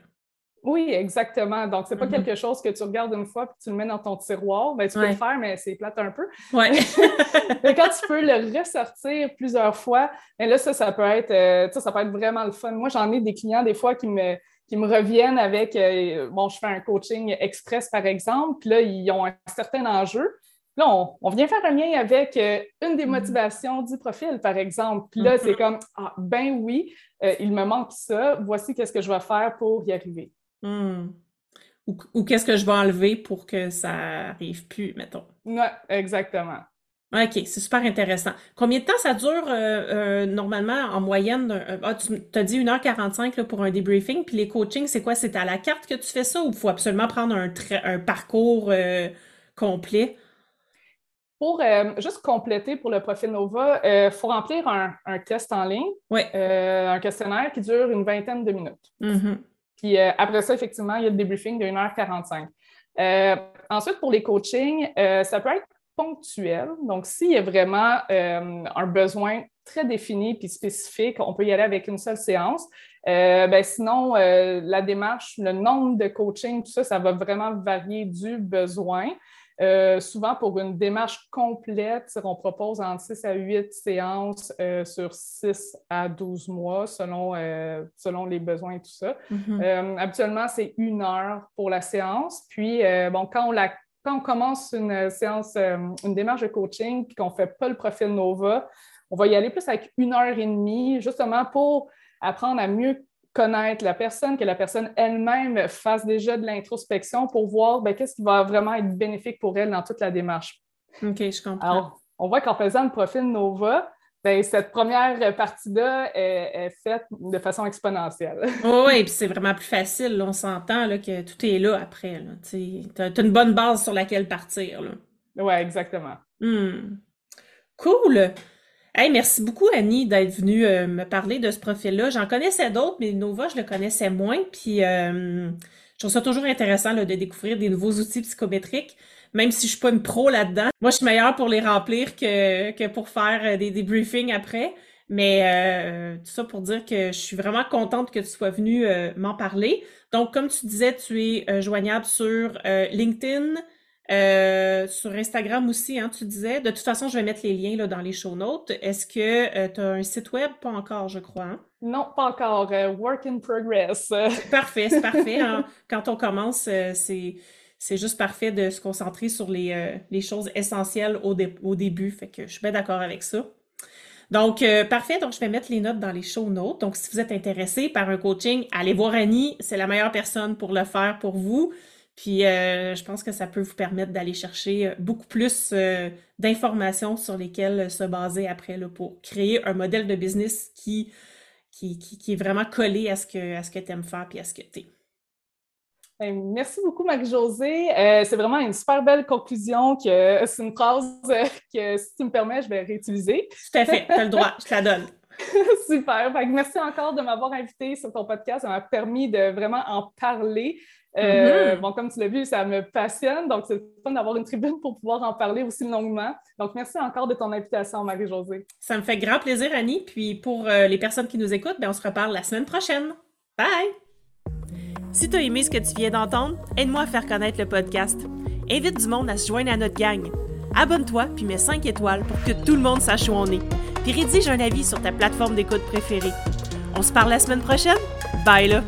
Oui, exactement. Donc, c'est pas mm-hmm. quelque chose que tu regardes une fois puis tu le mets dans ton tiroir. Ben, tu peux le faire, mais c'est plate un peu. Ouais. mais quand tu peux le ressortir plusieurs fois, ben là, ça, ça peut être euh, ça peut être vraiment le fun. Moi, j'en ai des clients des fois qui me, qui me reviennent avec euh, bon, je fais un coaching express, par exemple, puis là, ils ont un certain enjeu. Là, on, vient faire un lien avec euh, une des mm-hmm. motivations du profil, par exemple. Puis là, c'est mm-hmm. comme, ah, ben oui, euh, il me manque ça, voici qu'est-ce que je vais faire pour y arriver. Mm. Ou, qu'est-ce que je vais enlever pour que ça arrive plus, mettons. Oui, exactement. OK, c'est super intéressant. Combien de temps ça dure euh, normalement en moyenne? Ah, tu as dit 1h45 là, pour un debriefing, puis les coachings, c'est quoi? C'est à la carte que tu fais ça ou il faut absolument prendre un, un parcours complet? Pour euh, juste compléter pour le profil Nova, il euh, faut remplir un, test en ligne, euh, un questionnaire qui dure une vingtaine de minutes. Mm-hmm. Puis après ça, effectivement, il y a le debriefing de 1h45. ensuite, pour les coachings, ça peut être ponctuel. Donc, s'il y a vraiment un besoin très définie puis spécifique, on peut y aller avec une seule séance. Euh, ben, sinon, euh, la démarche, le nombre de coaching, tout ça, ça va vraiment varier du besoin. Euh, souvent, pour une démarche complète, on propose entre 6 à 8 séances sur 6 à 12 mois selon, selon les besoins et tout ça. Mm-hmm. habituellement, c'est une heure pour la séance. Puis, bon, quand on, la, quand on commence une séance, une démarche de coaching, puis qu'on ne fait pas le profil NOVA, on va y aller plus avec une heure et demie, justement pour apprendre à mieux connaître la personne, que la personne elle-même fasse déjà de l'introspection pour voir ben, qu'est-ce qui va vraiment être bénéfique pour elle dans toute la démarche. OK, je comprends. Alors, on voit qu'en faisant le profil NOVA, ben, cette première partie-là est, faite de façon exponentielle. oui, et puis c'est vraiment plus facile. on s'entend que tout est là après. Tu as, une bonne base sur laquelle partir. Oui, exactement. Hmm. Cool. Hey, merci beaucoup, Annie, d'être venue euh, me parler de ce profil-là. J'en connaissais d'autres, mais Nova, je le connaissais moins. Puis, euh, je trouve ça toujours intéressant de découvrir des nouveaux outils psychométriques, même si je suis pas une pro là-dedans. Moi, je suis meilleure pour les remplir que, que pour faire euh, des, briefings après. Mais tout ça pour dire que je suis vraiment contente que tu sois venue m'en parler. Donc, comme tu disais, tu es joignable sur LinkedIn, euh, sur Instagram aussi, hein, tu disais. De toute façon, je vais mettre les liens là, dans les show notes. Est-ce que euh, tu as un site web? Pas encore, je crois. Hein? Non, pas encore. Euh, work in progress. parfait, c'est parfait. Hein. Quand on commence, c'est, c'est juste parfait de se concentrer sur les, les choses essentielles au, au, début. Fait que je suis bien d'accord avec ça. Donc, parfait. Donc, je vais mettre les notes dans les show notes. Donc, si vous êtes intéressé par un coaching, allez voir Annie. C'est la meilleure personne pour le faire pour vous. Puis euh, je pense que ça peut vous permettre d'aller chercher euh, beaucoup plus euh, d'informations sur lesquelles se baser après là, pour créer un modèle de business qui, qui, qui, est vraiment collé à ce que, à ce que tu aimes faire et à ce que tu es. Ben, merci beaucoup, Marie-Josée. c'est vraiment une super belle conclusion. que C'est une phrase que, si tu me permets, je vais réutiliser. Tout à fait, tu as le droit, je te la donne. Super. merci encore de m'avoir invité sur ton podcast. Ça m'a permis de vraiment en parler. Euh, mm-hmm. Bon, comme tu l'as vu, ça me passionne, donc c'est fun d'avoir une tribune pour pouvoir en parler aussi longuement. Donc, merci encore de ton invitation, Marie-Josée. Ça me fait grand plaisir, Annie. Puis pour euh, les personnes qui nous écoutent, ben, on se reparle la semaine prochaine. Bye! Si tu as aimé ce que tu viens d'entendre, aide-moi à faire connaître le podcast. Invite du monde à se joindre à notre gang. Abonne-toi puis mets 5 étoiles pour que tout le monde sache où on est. Puis rédige un avis sur ta plateforme d'écoute préférée. On se parle la semaine prochaine? Bye là!